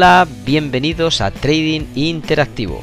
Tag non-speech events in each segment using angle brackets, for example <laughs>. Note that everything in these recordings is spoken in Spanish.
Hola, bienvenidos a Trading Interactivo.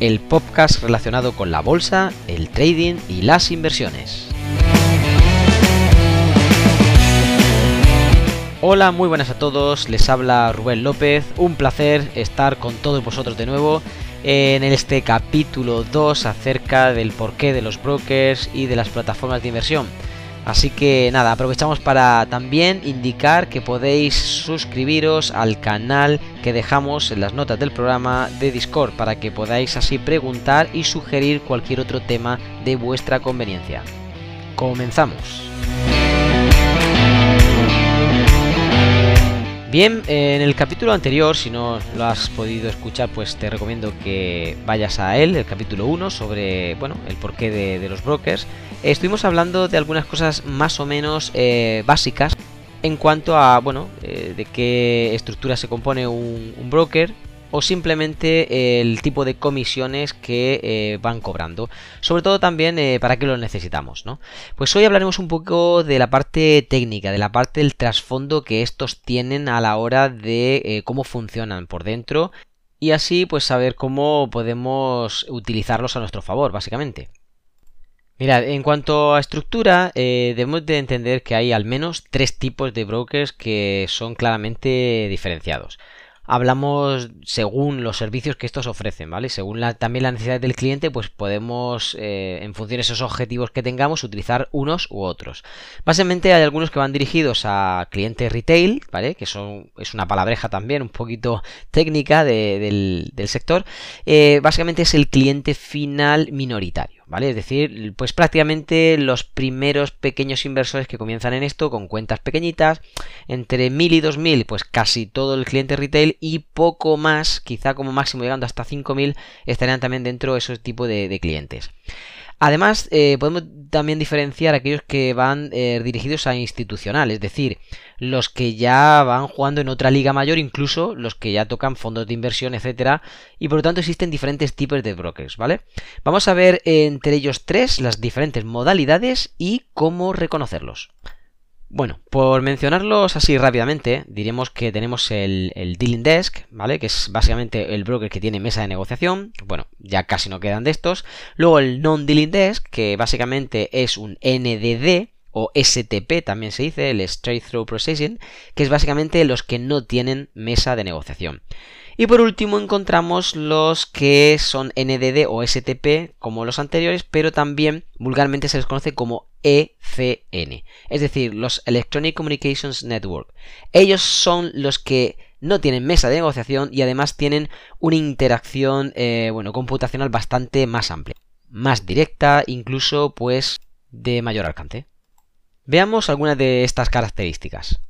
El podcast relacionado con la bolsa, el trading y las inversiones. Hola, muy buenas a todos, les habla Rubén López, un placer estar con todos vosotros de nuevo en este capítulo 2 acerca del porqué de los brokers y de las plataformas de inversión. Así que nada, aprovechamos para también indicar que podéis suscribiros al canal que dejamos en las notas del programa de Discord para que podáis así preguntar y sugerir cualquier otro tema de vuestra conveniencia. Comenzamos. Bien, en el capítulo anterior, si no lo has podido escuchar, pues te recomiendo que vayas a él, el capítulo 1, sobre bueno, el porqué de, los brokers. Estuvimos hablando de algunas cosas más o menos eh, básicas en cuanto a, bueno, eh, de qué estructura se compone un, un broker, o simplemente el tipo de comisiones que eh, van cobrando. Sobre todo también eh, para qué lo necesitamos, ¿no? Pues hoy hablaremos un poco de la parte técnica, de la parte del trasfondo que estos tienen a la hora de eh, cómo funcionan por dentro y así pues saber cómo podemos utilizarlos a nuestro favor, básicamente. Mirad, en cuanto a estructura, debemos de entender que hay al menos tres tipos de brokers que son claramente diferenciados hablamos según los servicios que estos ofrecen, ¿vale? Según también la necesidad del cliente, pues podemos, eh, en función de esos objetivos que tengamos, utilizar unos u otros. Básicamente hay algunos que van dirigidos a clientes retail, ¿vale? Que son, es una palabreja también un poquito técnica del, sector. Eh, básicamente es el cliente final minoritario. ¿Vale? Es decir, pues prácticamente los primeros pequeños inversores que comienzan en esto con cuentas pequeñitas, entre 1000 y 2000, pues casi todo el cliente retail y poco más, quizá como máximo llegando hasta 5000, estarían también dentro de esos tipos de clientes. Además, eh, podemos también diferenciar aquellos que van eh, dirigidos a institucional, es decir, los que ya van jugando en otra liga mayor, incluso los que ya tocan fondos de inversión, etcétera, y por lo tanto existen diferentes tipos de brokers, ¿vale? Vamos a ver entre ellos tres las diferentes modalidades y cómo reconocerlos. Bueno, por mencionarlos así rápidamente, diremos que tenemos el, Dealing Desk, ¿vale? Que es básicamente el broker que tiene mesa de negociación. Bueno, ya casi no quedan de estos. Luego el Non-Dealing Desk, que básicamente es un NDD o STP también se dice, el Straight Through Processing, que es básicamente los que no tienen mesa de negociación. Y por último encontramos los que son NDD o STP como los anteriores, pero también vulgarmente se les conoce como ECN, es decir, los Electronic Communications Network. Ellos son los que no tienen mesa de negociación y además tienen una interacción eh, bueno, computacional bastante más amplia, más directa, incluso pues de mayor alcance. Veamos algunas de estas características.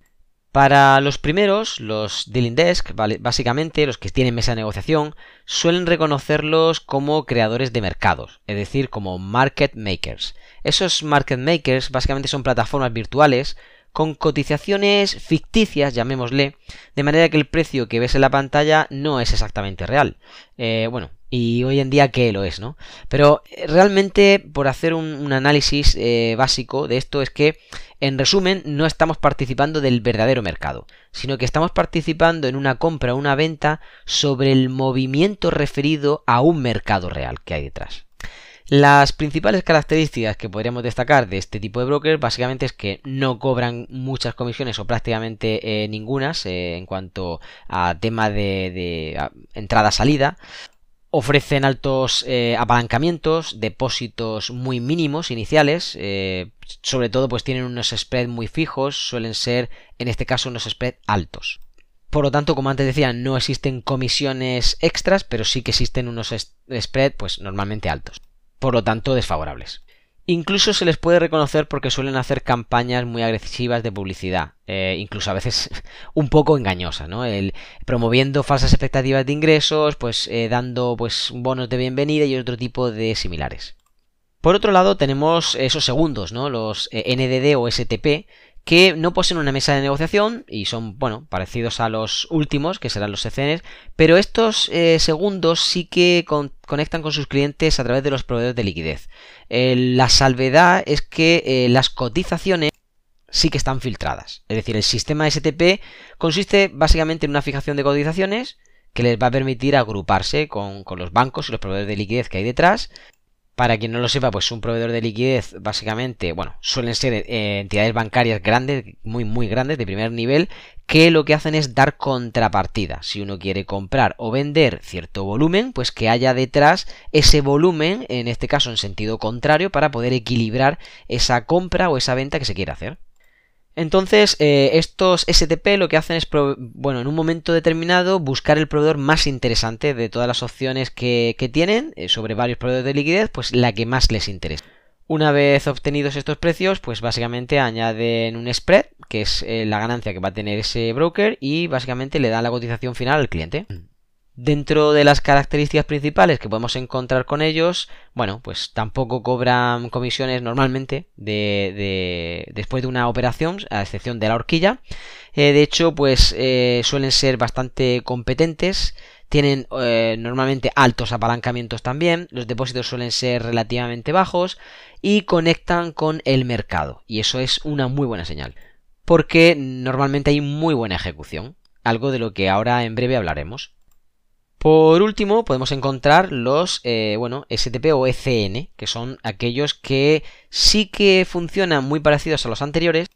Para los primeros, los dealing desk, básicamente los que tienen mesa de negociación, suelen reconocerlos como creadores de mercados, es decir, como market makers. Esos market makers básicamente son plataformas virtuales con cotizaciones ficticias, llamémosle, de manera que el precio que ves en la pantalla no es exactamente real. Eh, bueno, y hoy en día que lo es, ¿no? Pero eh, realmente, por hacer un, análisis eh, básico de esto, es que, en resumen, no estamos participando del verdadero mercado, sino que estamos participando en una compra o una venta sobre el movimiento referido a un mercado real que hay detrás. Las principales características que podríamos destacar de este tipo de broker básicamente es que no cobran muchas comisiones o prácticamente eh, ningunas en cuanto a tema de entrada-salida ofrecen altos eh, apalancamientos, depósitos muy mínimos iniciales, eh, sobre todo pues tienen unos spreads muy fijos, suelen ser en este caso unos spreads altos. Por lo tanto, como antes decía, no existen comisiones extras, pero sí que existen unos spreads pues normalmente altos. Por lo tanto, desfavorables. Incluso se les puede reconocer porque suelen hacer campañas muy agresivas de publicidad, eh, incluso a veces <laughs> un poco engañosas, ¿no? El, promoviendo falsas expectativas de ingresos, pues eh, dando pues bonos de bienvenida y otro tipo de similares. Por otro lado tenemos esos segundos, ¿no? Los eh, NDD o STP, que no poseen una mesa de negociación y son, bueno, parecidos a los últimos, que serán los ECNs, pero estos eh, segundos sí que conectan con sus clientes a través de los proveedores de liquidez. la salvedad es que eh, las cotizaciones sí que están filtradas. Es decir, el sistema STP consiste básicamente en una fijación de cotizaciones que les va a permitir agruparse con, con los bancos y los proveedores de liquidez que hay detrás para quien no lo sepa, pues un proveedor de liquidez, básicamente, bueno, suelen ser eh, entidades bancarias grandes, muy, muy grandes, de primer nivel, que lo que hacen es dar contrapartida. Si uno quiere comprar o vender cierto volumen, pues que haya detrás ese volumen, en este caso en sentido contrario, para poder equilibrar esa compra o esa venta que se quiere hacer. Entonces, eh, estos STP lo que hacen es, bueno, en un momento determinado buscar el proveedor más interesante de todas las opciones que, tienen eh, sobre varios proveedores de liquidez, pues la que más les interesa. Una vez obtenidos estos precios, pues básicamente añaden un spread, que es eh, la ganancia que va a tener ese broker, y básicamente le dan la cotización final al cliente. Dentro de las características principales que podemos encontrar con ellos, bueno, pues tampoco cobran comisiones normalmente de, después de una operación, a excepción de la horquilla. Eh, de hecho, pues eh, suelen ser bastante competentes, tienen eh, normalmente altos apalancamientos también, los depósitos suelen ser relativamente bajos y conectan con el mercado. Y eso es una muy buena señal, porque normalmente hay muy buena ejecución, algo de lo que ahora en breve hablaremos. Por último, podemos encontrar los, eh, bueno, STP o ECN, que son aquellos que sí que funcionan muy parecidos a los anteriores,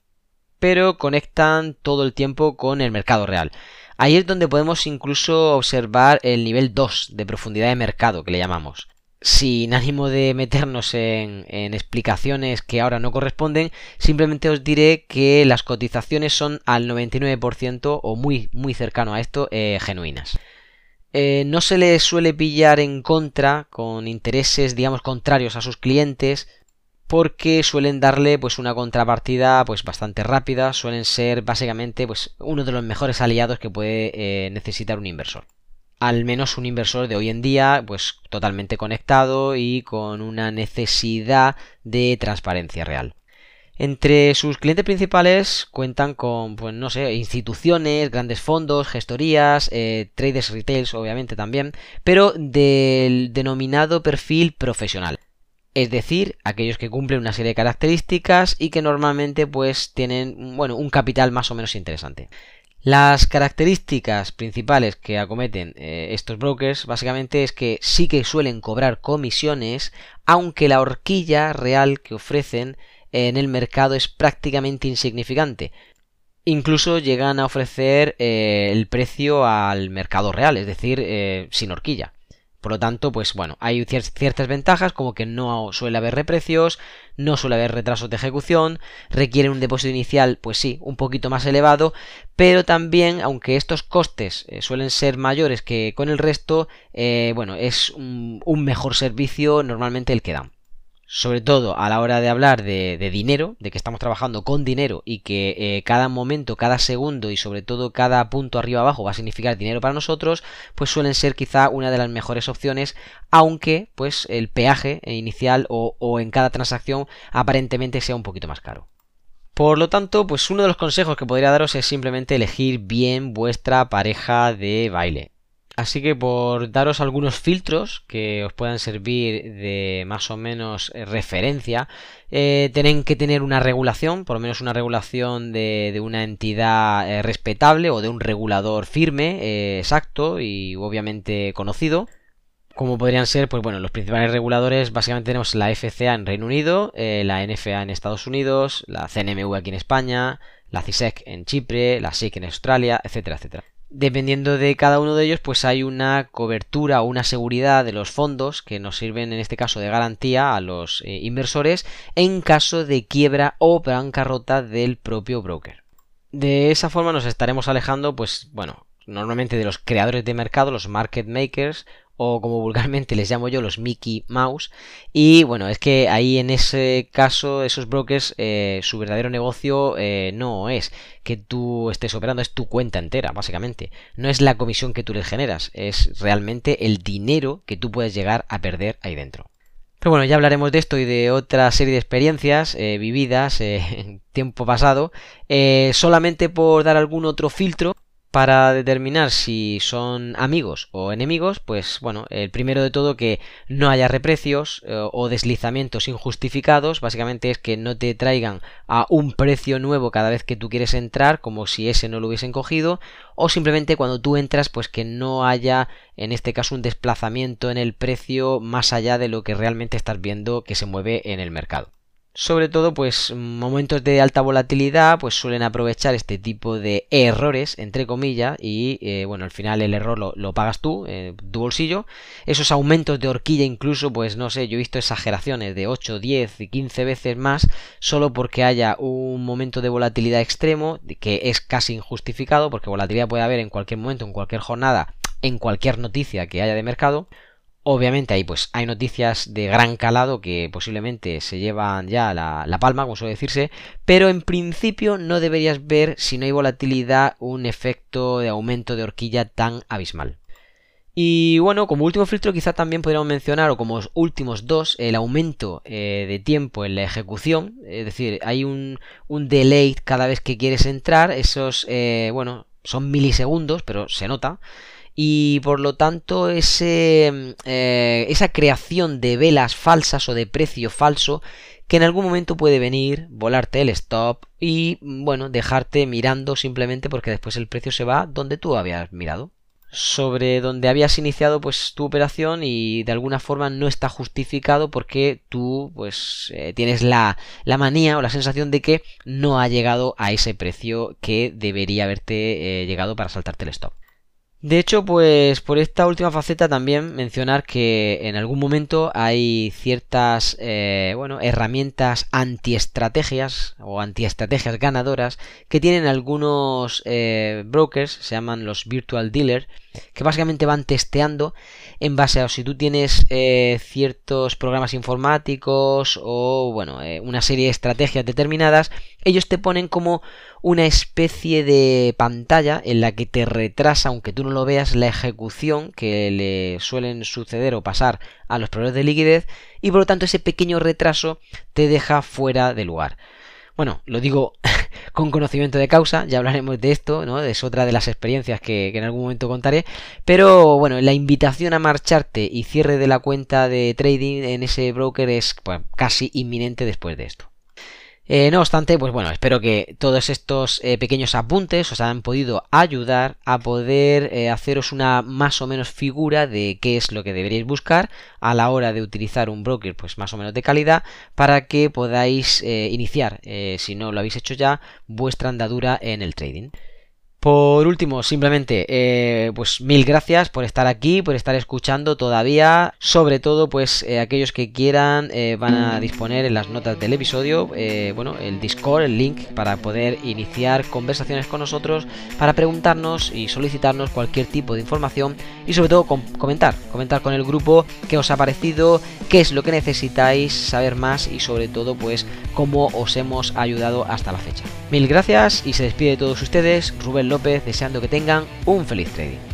pero conectan todo el tiempo con el mercado real. Ahí es donde podemos incluso observar el nivel 2 de profundidad de mercado que le llamamos. Sin ánimo de meternos en, explicaciones que ahora no corresponden, simplemente os diré que las cotizaciones son al 99% o muy, muy cercano a esto eh, genuinas. Eh, no se les suele pillar en contra con intereses, digamos, contrarios a sus clientes, porque suelen darle pues una contrapartida pues bastante rápida, suelen ser básicamente pues uno de los mejores aliados que puede eh, necesitar un inversor. Al menos un inversor de hoy en día, pues totalmente conectado y con una necesidad de transparencia real. Entre sus clientes principales cuentan con, pues no sé, instituciones, grandes fondos, gestorías, eh, traders retails, obviamente también, pero del denominado perfil profesional. Es decir, aquellos que cumplen una serie de características y que normalmente pues tienen, bueno, un capital más o menos interesante. Las características principales que acometen eh, estos brokers básicamente es que sí que suelen cobrar comisiones, aunque la horquilla real que ofrecen en el mercado es prácticamente insignificante. Incluso llegan a ofrecer eh, el precio al mercado real, es decir, eh, sin horquilla. Por lo tanto, pues bueno, hay ciertas ventajas como que no suele haber reprecios, no suele haber retrasos de ejecución, requieren un depósito inicial, pues sí, un poquito más elevado, pero también, aunque estos costes eh, suelen ser mayores que con el resto, bueno, es un mejor servicio normalmente el que dan sobre todo a la hora de hablar de, dinero, de que estamos trabajando con dinero y que eh, cada momento, cada segundo y sobre todo cada punto arriba abajo va a significar dinero para nosotros, pues suelen ser quizá una de las mejores opciones, aunque pues el peaje inicial o, o en cada transacción aparentemente sea un poquito más caro. Por lo tanto, pues uno de los consejos que podría daros es simplemente elegir bien vuestra pareja de baile. Así que por daros algunos filtros que os puedan servir de más o menos eh, referencia, eh, tienen que tener una regulación, por lo menos una regulación de, una entidad eh, respetable o de un regulador firme, exacto y obviamente conocido. Como podrían ser, pues bueno, los principales reguladores, básicamente tenemos la FCA en Reino Unido, la NFA en Estados Unidos, la CNMV aquí en España, la CISEC en Chipre, la SIC en Australia, etcétera, etcétera dependiendo de cada uno de ellos, pues hay una cobertura o una seguridad de los fondos que nos sirven en este caso de garantía a los eh, inversores en caso de quiebra o bancarrota del propio broker. De esa forma nos estaremos alejando, pues bueno, normalmente de los creadores de mercado, los market makers o como vulgarmente les llamo yo los Mickey Mouse. Y bueno es que ahí en ese caso esos brokers eh, su verdadero negocio eh, no es que tú estés operando es tu cuenta entera básicamente. No es la comisión que tú les generas es realmente el dinero que tú puedes llegar a perder ahí dentro. Pero bueno, ya hablaremos de esto y de otra serie de experiencias eh, vividas <laughs> en tiempo pasado. solamente por dar algún otro filtro, Para determinar si son amigos o enemigos, pues bueno, el primero de todo que no haya reprecios eh, o deslizamientos injustificados, básicamente es que no te traigan a un precio nuevo cada vez que tú quieres entrar, como si ese no lo hubiesen cogido, o simplemente cuando tú entras, pues que no haya en este caso un desplazamiento en el precio más allá de lo que realmente estás viendo que se mueve en el mercado. Sobre todo, pues momentos de alta volatilidad, pues suelen aprovechar este tipo de errores, entre comillas, y eh, bueno, al final el error lo, pagas tú, eh, tu bolsillo. Esos aumentos de horquilla incluso, pues no sé, yo he visto exageraciones de 8, 10 y 15 veces más, solo porque haya un momento de volatilidad extremo, que es casi injustificado, porque volatilidad puede haber en cualquier momento, en cualquier jornada, en cualquier noticia que haya de mercado. Obviamente ahí pues hay noticias de gran calado que posiblemente se llevan ya la, la, palma, como suele decirse, pero en principio no deberías ver si no hay volatilidad un efecto de aumento de horquilla tan abismal. Y bueno, como último filtro quizá también podríamos mencionar, o como últimos dos, el aumento eh, de tiempo en la ejecución, es decir, hay un, un delay cada vez que quieres entrar, esos, eh, bueno, son milisegundos, pero se nota y por lo tanto ese, eh, esa creación de velas falsas o de precio falso que en algún momento puede venir, volarte el stop y bueno, dejarte mirando simplemente porque después el precio se va donde tú habías mirado sobre donde habías iniciado pues tu operación y de alguna forma no está justificado porque tú pues eh, tienes la, la, manía o la sensación de que no ha llegado a ese precio que debería haberte eh, llegado para saltarte el stop. De hecho, pues por esta última faceta también mencionar que en algún momento hay ciertas eh, bueno, herramientas antiestrategias o antiestrategias ganadoras que tienen algunos eh, brokers, se llaman los virtual dealers, que básicamente van testeando en base a si tú tienes eh, ciertos programas informáticos o bueno, una serie de estrategias determinadas, ellos te ponen como una especie de pantalla en la que te retrasa, aunque tú no lo veas, la ejecución que le suelen suceder o pasar a los proveedores de liquidez y por lo tanto ese pequeño retraso te deja fuera de lugar. Bueno, lo digo <laughs> con conocimiento de causa, ya hablaremos de esto, ¿no? Es otra de las experiencias que, en algún momento contaré. Pero bueno, la invitación a marcharte y cierre de la cuenta de trading en ese broker es pues, casi inminente después de esto. Eh, no obstante, pues bueno, espero que todos estos eh, pequeños apuntes os hayan podido ayudar a poder eh, haceros una más o menos figura de qué es lo que deberíais buscar a la hora de utilizar un broker pues más o menos de calidad para que podáis iniciar, si no lo habéis hecho ya, vuestra andadura en el trading. Por último, simplemente, eh, pues mil gracias por estar aquí, por estar escuchando todavía. Sobre todo, pues eh, aquellos que quieran eh, van a disponer en las notas del episodio, bueno, el Discord, el link para poder iniciar conversaciones con nosotros, para preguntarnos y solicitarnos cualquier tipo de información y sobre todo comentar, comentar con el grupo qué os ha parecido, qué es lo que necesitáis saber más y sobre todo, pues cómo os hemos ayudado hasta la fecha. Mil gracias y se despide de todos ustedes, Rubén Deseando que tengan un feliz trading.